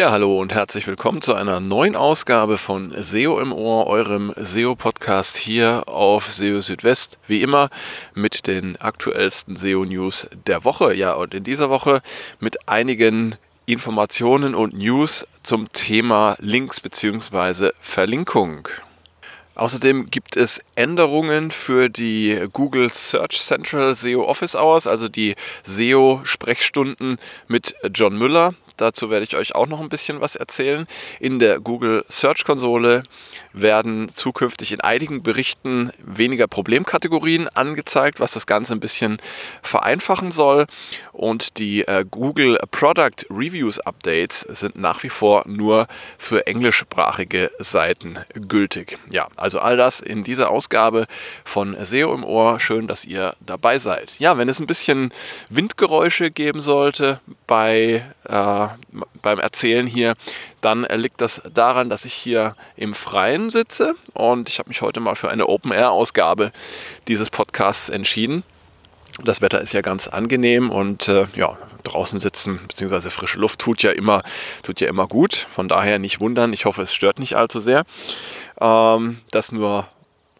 Ja, hallo und herzlich willkommen zu einer neuen Ausgabe von SEO im Ohr, eurem SEO-Podcast hier auf SEO Südwest. Wie immer mit den aktuellsten SEO-News der Woche. Ja, und in dieser Woche mit einigen Informationen und News zum Thema Links bzw. Verlinkung. Außerdem gibt es Änderungen für die Google Search Central SEO Office Hours, also die SEO-Sprechstunden mit John Müller. Dazu werde ich euch auch noch ein bisschen was erzählen. In der Google Search Konsole werden zukünftig in einigen Berichten weniger Problemkategorien angezeigt, was das Ganze ein bisschen vereinfachen soll. Und die äh, Google Product Reviews Updates sind nach wie vor nur für englischsprachige Seiten gültig. Ja, also all das in dieser Ausgabe von SEO im Ohr. Schön, dass ihr dabei seid. Ja, wenn es ein bisschen Windgeräusche geben sollte bei, äh, beim Erzählen hier, dann liegt das daran, dass ich hier im Freien sitze und ich habe mich heute mal für eine Open-Air-Ausgabe dieses Podcasts entschieden. Das Wetter ist ja ganz angenehm und äh, ja, draußen sitzen bzw. frische Luft tut ja immer, tut ja immer gut. Von daher nicht wundern. Ich hoffe, es stört nicht allzu sehr. Ähm, das nur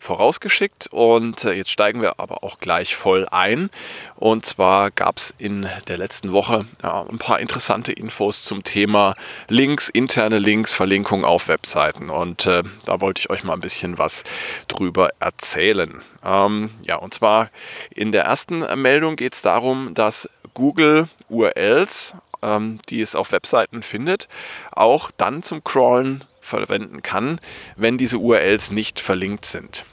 vorausgeschickt und äh, jetzt steigen wir aber auch gleich voll ein. Und zwar gab es in der letzten Woche ja, ein paar interessante Infos zum Thema Links, interne Links, Verlinkung auf Webseiten. Und äh, da wollte ich euch mal ein bisschen was drüber erzählen. Ähm, ja, und zwar in der ersten Meldung geht es darum, dass Google URLs, ähm, die es auf Webseiten findet, auch dann zum Crawlen verwenden kann, wenn diese URLs nicht verlinkt sind.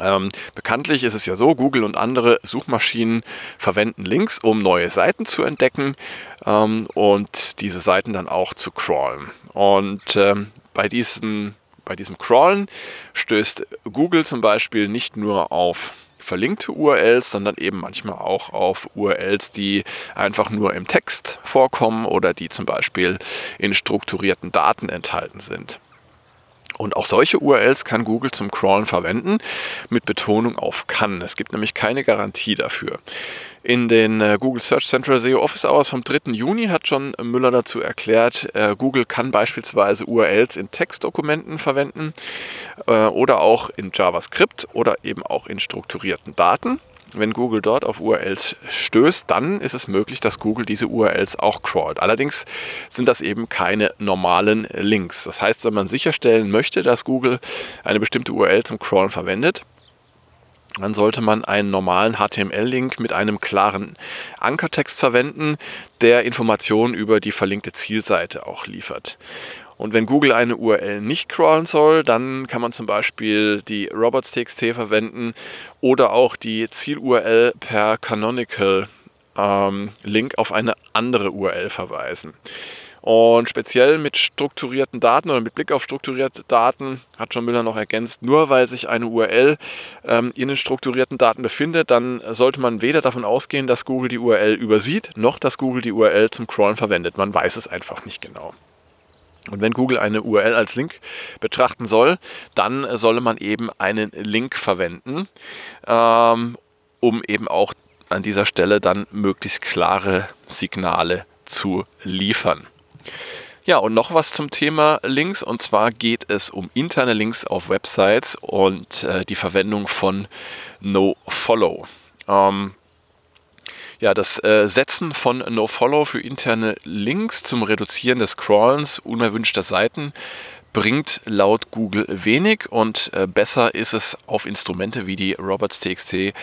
Ähm, bekanntlich ist es ja so, Google und andere Suchmaschinen verwenden Links, um neue Seiten zu entdecken ähm, und diese Seiten dann auch zu crawlen. Und ähm, bei, diesen, bei diesem Crawlen stößt Google zum Beispiel nicht nur auf verlinkte URLs, sondern eben manchmal auch auf URLs, die einfach nur im Text vorkommen oder die zum Beispiel in strukturierten Daten enthalten sind. Und auch solche URLs kann Google zum Crawlen verwenden, mit Betonung auf kann. Es gibt nämlich keine Garantie dafür. In den äh, Google Search Central SEO Office Hours vom 3. Juni hat John Müller dazu erklärt, äh, Google kann beispielsweise URLs in Textdokumenten verwenden äh, oder auch in JavaScript oder eben auch in strukturierten Daten. Wenn Google dort auf URLs stößt, dann ist es möglich, dass Google diese URLs auch crawlt. Allerdings sind das eben keine normalen Links. Das heißt, wenn man sicherstellen möchte, dass Google eine bestimmte URL zum Crawlen verwendet, dann sollte man einen normalen HTML-Link mit einem klaren Ankertext verwenden, der Informationen über die verlinkte Zielseite auch liefert. Und wenn Google eine URL nicht crawlen soll, dann kann man zum Beispiel die robots.txt verwenden oder auch die Ziel-URL per Canonical ähm, Link auf eine andere URL verweisen. Und speziell mit strukturierten Daten oder mit Blick auf strukturierte Daten hat John Müller noch ergänzt, nur weil sich eine URL ähm, in den strukturierten Daten befindet, dann sollte man weder davon ausgehen, dass Google die URL übersieht, noch dass Google die URL zum Crawlen verwendet. Man weiß es einfach nicht genau. Und wenn Google eine URL als Link betrachten soll, dann solle man eben einen Link verwenden, ähm, um eben auch an dieser Stelle dann möglichst klare Signale zu liefern. Ja, und noch was zum Thema Links. Und zwar geht es um interne Links auf Websites und äh, die Verwendung von NoFollow. Ähm, ja, das äh, Setzen von NoFollow für interne Links zum Reduzieren des Crawlens unerwünschter Seiten bringt laut Google wenig und äh, besser ist es auf Instrumente wie die robots.txt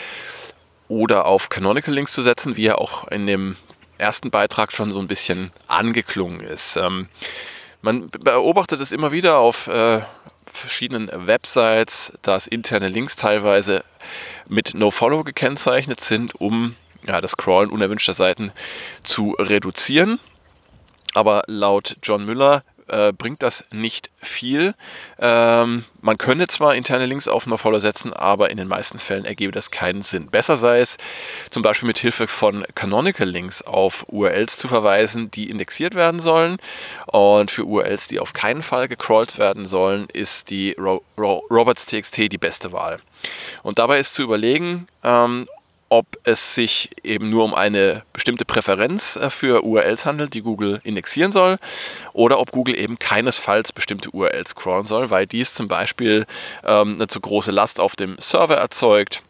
oder auf Canonical Links zu setzen, wie ja auch in dem ersten Beitrag schon so ein bisschen angeklungen ist. Ähm, man beobachtet es immer wieder auf äh, verschiedenen Websites, dass interne Links teilweise mit NoFollow gekennzeichnet sind, um ja, das Crawlen unerwünschter Seiten zu reduzieren. Aber laut John Müller äh, bringt das nicht viel. Ähm, man könne zwar interne Links auf NoFollow setzen, aber in den meisten Fällen ergebe das keinen Sinn. Besser sei es, zum Beispiel mit Hilfe von Canonical Links auf URLs zu verweisen, die indexiert werden sollen. Und für URLs, die auf keinen Fall gecrawlt werden sollen, ist die Ro Ro Robots.txt die beste Wahl. Und dabei ist zu überlegen, ähm, ob es sich eben nur um eine bestimmte Präferenz äh, für URLs handelt, die Google indexieren soll, oder ob Google eben keinesfalls bestimmte URLs crawlen soll, weil dies zum Beispiel ähm, eine zu große Last auf dem Server erzeugt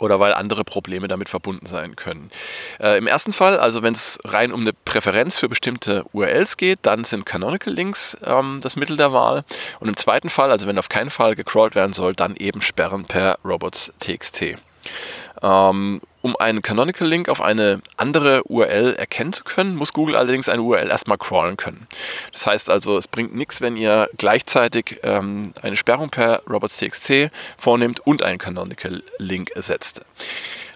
oder weil andere Probleme damit verbunden sein können. Äh, Im ersten Fall, also wenn es rein um eine Präferenz für bestimmte URLs geht, dann sind Canonical Links ähm, das Mittel der Wahl. Und im zweiten Fall, also wenn auf keinen Fall gecrawlt werden soll, dann eben Sperren per robots.txt. Ähm, um einen Canonical Link auf eine andere URL erkennen zu können, muss Google allerdings eine URL erstmal crawlen können. Das heißt also, es bringt nichts, wenn ihr gleichzeitig ähm, eine Sperrung per robots.txt vornehmt und einen Canonical Link ersetzt.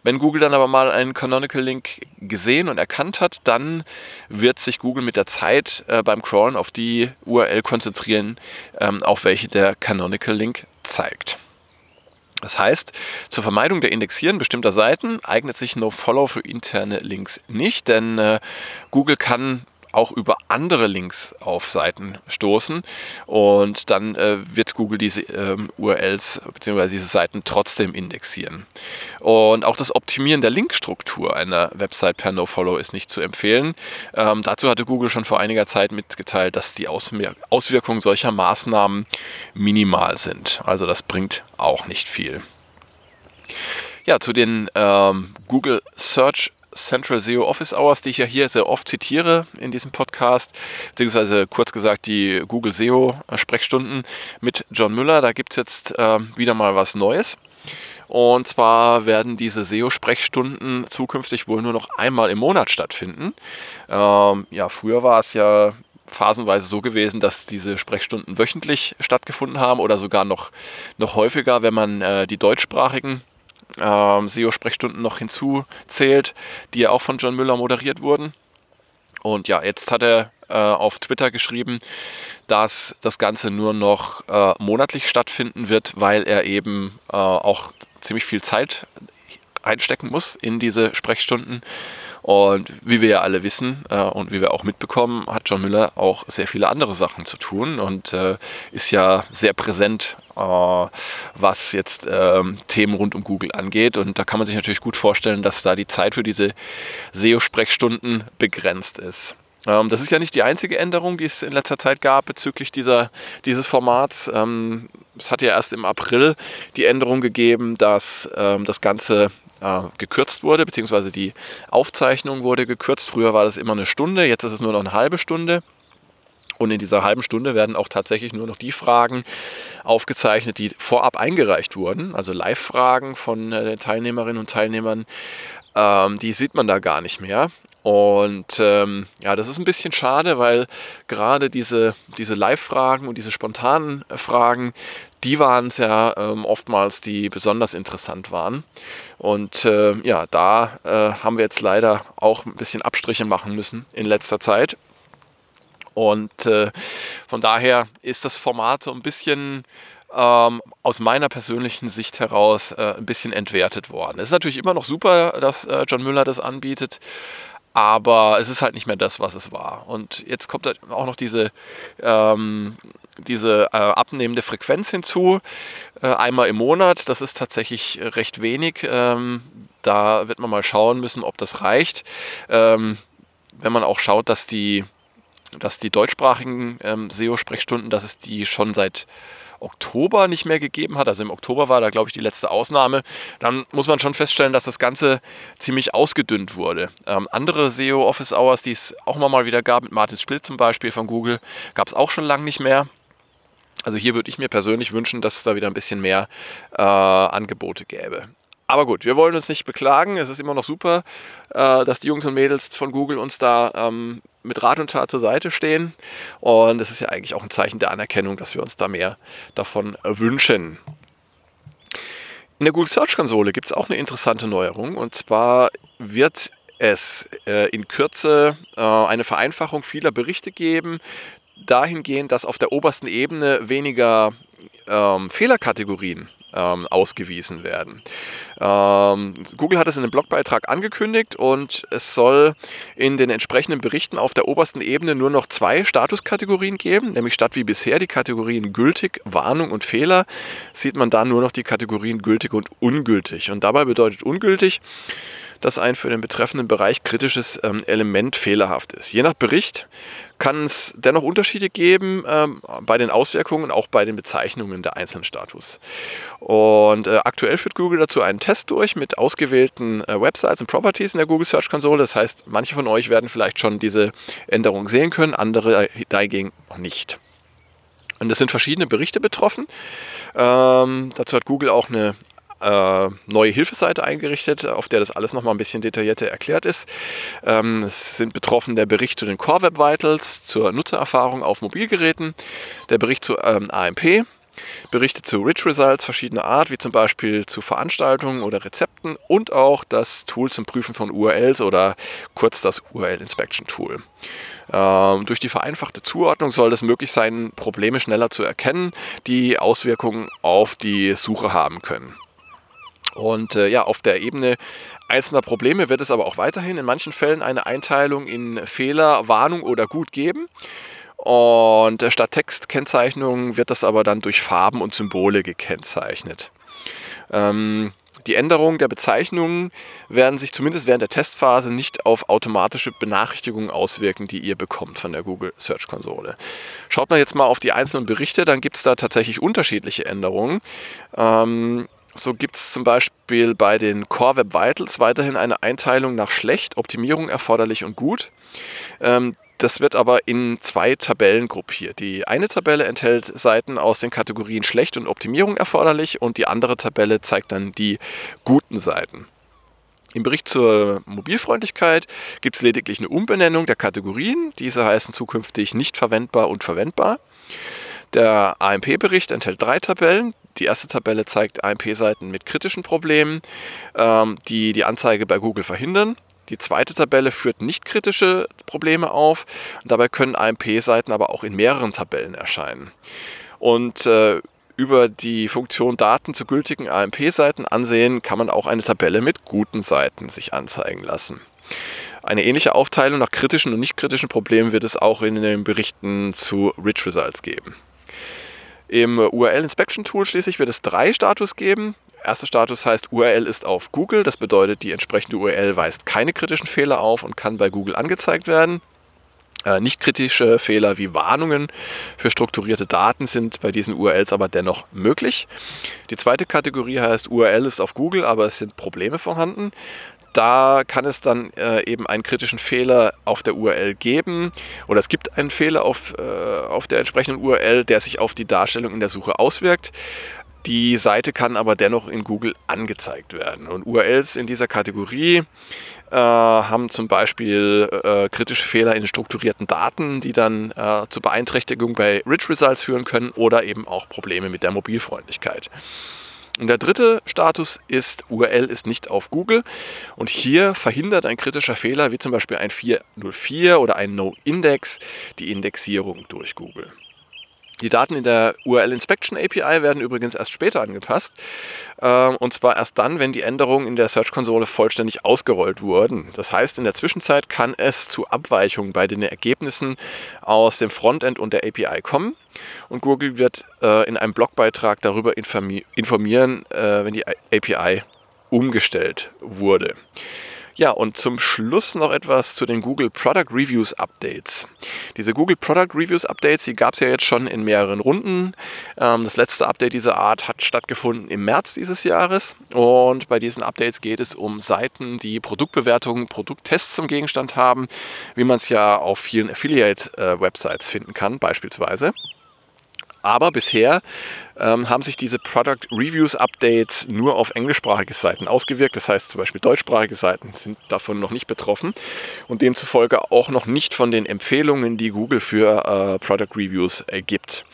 Wenn Google dann aber mal einen Canonical Link gesehen und erkannt hat, dann wird sich Google mit der Zeit äh, beim Crawlen auf die URL konzentrieren, ähm, auf welche der Canonical Link zeigt. Das heißt, zur Vermeidung der Indexieren bestimmter Seiten eignet sich NoFollow für interne Links nicht, denn äh, Google kann auch über andere Links auf Seiten stoßen und dann äh, wird Google diese ähm, URLs bzw. diese Seiten trotzdem indexieren. Und auch das Optimieren der Linkstruktur einer Website per NoFollow ist nicht zu empfehlen. Ähm, dazu hatte Google schon vor einiger Zeit mitgeteilt, dass die Auswirkungen solcher Maßnahmen minimal sind. Also das bringt auch nicht viel. Ja, zu den ähm, Google Search Central SEO Office Hours, die ich ja hier sehr oft zitiere in diesem Podcast, beziehungsweise kurz gesagt die Google SEO Sprechstunden mit John Müller. Da gibt es jetzt äh, wieder mal was Neues. Und zwar werden diese SEO-Sprechstunden zukünftig wohl nur noch einmal im Monat stattfinden. Ähm, ja, früher war es ja phasenweise so gewesen, dass diese Sprechstunden wöchentlich stattgefunden haben oder sogar noch, noch häufiger, wenn man äh, die deutschsprachigen ähm, SEO-Sprechstunden noch hinzuzählt, die ja auch von John Müller moderiert wurden. Und ja, jetzt hat er äh, auf Twitter geschrieben, dass das Ganze nur noch äh, monatlich stattfinden wird, weil er eben äh, auch ziemlich viel Zeit einstecken muss in diese Sprechstunden und wie wir ja alle wissen äh, und wie wir auch mitbekommen, hat John Müller auch sehr viele andere Sachen zu tun und äh, ist ja sehr präsent, äh, was jetzt ähm, Themen rund um Google angeht. Und da kann man sich natürlich gut vorstellen, dass da die Zeit für diese SEO-Sprechstunden begrenzt ist. Ähm, das ist ja nicht die einzige Änderung, die es in letzter Zeit gab bezüglich dieser, dieses Formats. Ähm, es hat ja erst im April die Änderung gegeben, dass das Ganze äh, gekürzt wurde, beziehungsweise die Aufzeichnung wurde gekürzt. Früher war das immer eine Stunde, jetzt ist es nur noch eine halbe Stunde. Und in dieser halben Stunde werden auch tatsächlich nur noch die Fragen aufgezeichnet, die vorab eingereicht wurden. Also Live-Fragen von äh, den Teilnehmerinnen und Teilnehmern. Ähm, die sieht man da gar nicht mehr. Und ähm, ja, das ist ein bisschen schade, weil gerade diese, diese Live-Fragen und diese spontanen Fragen, die waren es ja ähm, oftmals, die besonders interessant waren. Und äh, ja, da äh, haben wir jetzt leider auch ein bisschen Abstriche machen müssen in letzter Zeit. Und äh, von daher ist das Format so ein bisschen ähm, aus meiner persönlichen Sicht heraus äh, ein bisschen entwertet worden. Es ist natürlich immer noch super, dass äh, John Müller das anbietet, aber es ist halt nicht mehr das, was es war. Und jetzt kommt halt auch noch diese, ähm, diese äh, abnehmende Frequenz hinzu, äh, einmal im Monat. Das ist tatsächlich recht wenig. Ähm, da wird man mal schauen müssen, ob das reicht. Ähm, wenn man auch schaut, dass die, dass die deutschsprachigen ähm, SEO-Sprechstunden, dass es die schon seit Oktober nicht mehr gegeben hat. Also im Oktober war da, glaube ich, die letzte Ausnahme. Dann muss man schon feststellen, dass das Ganze ziemlich ausgedünnt wurde. Ähm, andere SEO Office Hours, die es auch mal wieder gab, mit Martin Spill zum Beispiel von Google, gab es auch schon lange nicht mehr. Also hier würde ich mir persönlich wünschen, dass es da wieder ein bisschen mehr äh, Angebote gäbe. Aber gut, wir wollen uns nicht beklagen. Es ist immer noch super, äh, dass die Jungs und Mädels von Google uns da ähm, mit Rat und Tat zur Seite stehen. Und es ist ja eigentlich auch ein Zeichen der Anerkennung, dass wir uns da mehr davon wünschen. In der Google Search Konsole gibt es auch eine interessante Neuerung. Und zwar wird es äh, in Kürze äh, eine Vereinfachung vieler Berichte geben, dahingehend, dass auf der obersten Ebene weniger ähm, Fehlerkategorien ähm, ausgewiesen werden. Ähm, Google hat es in einem Blogbeitrag angekündigt und es soll in den entsprechenden Berichten auf der obersten Ebene nur noch zwei Statuskategorien geben, nämlich statt wie bisher die Kategorien gültig, Warnung und Fehler, sieht man da nur noch die Kategorien gültig und ungültig. Und dabei bedeutet ungültig, dass ein für den betreffenden Bereich kritisches ähm, Element fehlerhaft ist. Je nach Bericht kann es dennoch Unterschiede geben ähm, bei den Auswirkungen, auch bei den Bezeichnungen der einzelnen Status. Und äh, aktuell führt Google dazu einen Test durch mit ausgewählten äh, Websites und Properties in der Google Search Console. Das heißt, manche von euch werden vielleicht schon diese Änderung sehen können, andere dagegen noch nicht. Und es sind verschiedene Berichte betroffen. Ähm, dazu hat Google auch eine äh, neue Hilfeseite eingerichtet, auf der das alles nochmal ein bisschen detaillierter erklärt ist. Ähm, es sind betroffen der Bericht zu den Core Web Vitals, zur Nutzererfahrung auf Mobilgeräten, der Bericht zu ähm, AMP, Berichte zu Rich Results verschiedener Art, wie zum Beispiel zu Veranstaltungen oder Rezepten und auch das Tool zum Prüfen von URLs oder kurz das URL Inspection Tool. Ähm, durch die vereinfachte Zuordnung soll es möglich sein, Probleme schneller zu erkennen, die Auswirkungen auf die Suche haben können. Und äh, ja, auf der Ebene einzelner Probleme wird es aber auch weiterhin in manchen Fällen eine Einteilung in Fehler, Warnung oder Gut geben. Und äh, statt Textkennzeichnung wird das aber dann durch Farben und Symbole gekennzeichnet. Ähm, die Änderungen der Bezeichnungen werden sich zumindest während der Testphase nicht auf automatische Benachrichtigungen auswirken, die ihr bekommt von der Google Search Konsole. Schaut man jetzt mal auf die einzelnen Berichte, dann gibt es da tatsächlich unterschiedliche Änderungen. Ähm, so gibt es zum Beispiel bei den Core Web Vitals weiterhin eine Einteilung nach schlecht, Optimierung erforderlich und gut. Ähm, das wird aber in zwei Tabellen gruppiert. Die eine Tabelle enthält Seiten aus den Kategorien schlecht und Optimierung erforderlich und die andere Tabelle zeigt dann die guten Seiten. Im Bericht zur Mobilfreundlichkeit gibt es lediglich eine Umbenennung der Kategorien. Diese heißen zukünftig nicht verwendbar und verwendbar. Der AMP-Bericht enthält drei Tabellen. Die erste Tabelle zeigt AMP-Seiten mit kritischen Problemen, ähm, die die Anzeige bei Google verhindern. Die zweite Tabelle führt nicht kritische Probleme auf. Dabei können AMP-Seiten aber auch in mehreren Tabellen erscheinen. Und äh, über die Funktion Daten zu gültigen AMP-Seiten ansehen, kann man auch eine Tabelle mit guten Seiten sich anzeigen lassen. Eine ähnliche Aufteilung nach kritischen und nicht kritischen Problemen wird es auch in den Berichten zu Rich Results geben. Im URL Inspection Tool schließlich wird es drei Status geben. Erster Status heißt URL ist auf Google. Das bedeutet, die entsprechende URL weist keine kritischen Fehler auf und kann bei Google angezeigt werden. Äh, nicht kritische Fehler wie Warnungen für strukturierte Daten sind bei diesen URLs aber dennoch möglich. Die zweite Kategorie heißt URL ist auf Google, aber es sind Probleme vorhanden da kann es dann äh, eben einen kritischen Fehler auf der URL geben oder es gibt einen Fehler auf, äh, auf der entsprechenden URL, der sich auf die Darstellung in der Suche auswirkt. Die Seite kann aber dennoch in Google angezeigt werden. Und URLs in dieser Kategorie äh, haben zum Beispiel äh, kritische Fehler in strukturierten Daten, die dann äh, zur Beeinträchtigung bei Rich Results führen können oder eben auch Probleme mit der Mobilfreundlichkeit. Und der dritte Status ist, URL ist nicht auf Google. Und hier verhindert ein kritischer Fehler, wie zum Beispiel ein 404 oder ein No-Index, die Indexierung durch Google. Die Daten in der URL Inspection API werden übrigens erst später angepasst. Ähm, und zwar erst dann, wenn die Änderungen in der Search-Konsole vollständig ausgerollt wurden. Das heißt, in der Zwischenzeit kann es zu Abweichungen bei den Ergebnissen aus dem Frontend und der API kommen. Und Google wird äh, in einem Blogbeitrag darüber informieren, äh, wenn die API umgestellt wurde. Ja, und zum Schluss noch etwas zu den Google Product Reviews Updates. Diese Google Product Reviews Updates, die gab es ja jetzt schon in mehreren Runden. Ähm, das letzte Update dieser Art hat stattgefunden im März dieses Jahres. Und bei diesen Updates geht es um Seiten, die Produktbewertungen, Produkttests zum Gegenstand haben, wie man es ja auf vielen Affiliate-Websites finden kann, beispielsweise. Aber bisher ähm, haben sich diese Product Reviews Updates nur auf englischsprachige Seiten ausgewirkt. Das heißt zum Beispiel deutschsprachige Seiten sind davon noch nicht betroffen und demzufolge auch noch nicht von den Empfehlungen, die Google für äh, Product Reviews äh, gibt.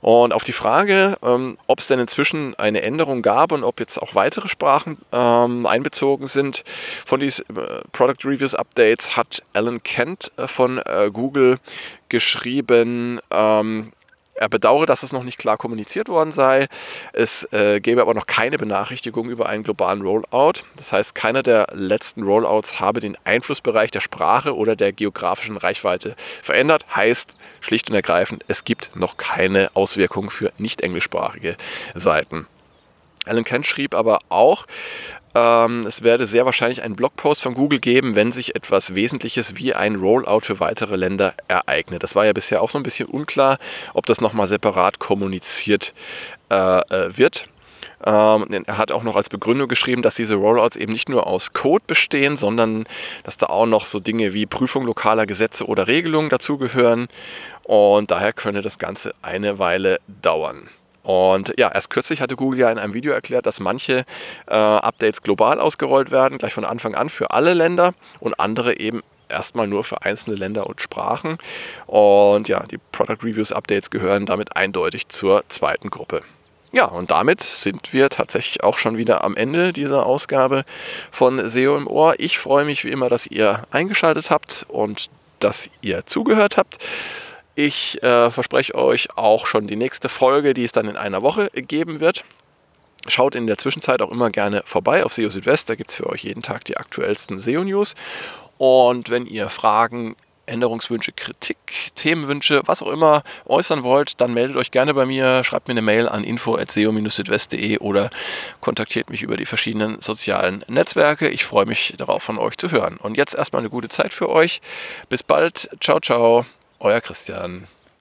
Und auf die Frage, ähm, ob es denn inzwischen eine Änderung gab und ob jetzt auch weitere Sprachen ähm, einbezogen sind von diesen äh, Product Reviews Updates, hat Alan Kent äh, von äh, Google geschrieben, ähm, Er bedauere, dass es noch nicht klar kommuniziert worden sei. Es äh, gäbe aber noch keine Benachrichtigung über einen globalen Rollout. Das heißt, keiner der letzten Rollouts habe den Einflussbereich der Sprache oder der geografischen Reichweite verändert. Heißt schlicht und ergreifend, es gibt noch keine Auswirkungen für nicht englischsprachige Seiten. Alan Kent schrieb aber auch, ähm, es werde sehr wahrscheinlich einen Blogpost von Google geben, wenn sich etwas Wesentliches wie ein Rollout für weitere Länder ereignet. Das war ja bisher auch so ein bisschen unklar, ob das nochmal separat kommuniziert äh, äh wird. Ähm, er hat auch noch als Begründung geschrieben, dass diese Rollouts eben nicht nur aus Code bestehen, sondern dass da auch noch so Dinge wie Prüfung lokaler Gesetze oder Regelungen dazugehören. Und daher könne das Ganze eine Weile dauern. Und ja, erst kürzlich hatte Google ja in einem Video erklärt, dass manche äh, Updates global ausgerollt werden, gleich von Anfang an für alle Länder und andere eben erstmal nur für einzelne Länder und Sprachen. Und ja, die Product Reviews Updates gehören damit eindeutig zur zweiten Gruppe. Ja, und damit sind wir tatsächlich auch schon wieder am Ende dieser Ausgabe von SEO im Ohr. Ich freue mich wie immer, dass ihr eingeschaltet habt und dass ihr zugehört habt. Ich äh, verspreche euch auch schon die nächste Folge, die es dann in einer Woche geben wird. Schaut in der Zwischenzeit auch immer gerne vorbei auf SEO Südwest. Da gibt es für euch jeden Tag die aktuellsten SEO-News. Und wenn ihr Fragen, Änderungswünsche, Kritik, Themenwünsche, was auch immer äußern wollt, dann meldet euch gerne bei mir, schreibt mir eine Mail an info.seo-südwest.de oder kontaktiert mich über die verschiedenen sozialen Netzwerke. Ich freue mich darauf, von euch zu hören. Und jetzt erstmal eine gute Zeit für euch. Bis bald. Ciao, ciao. Euer Christian.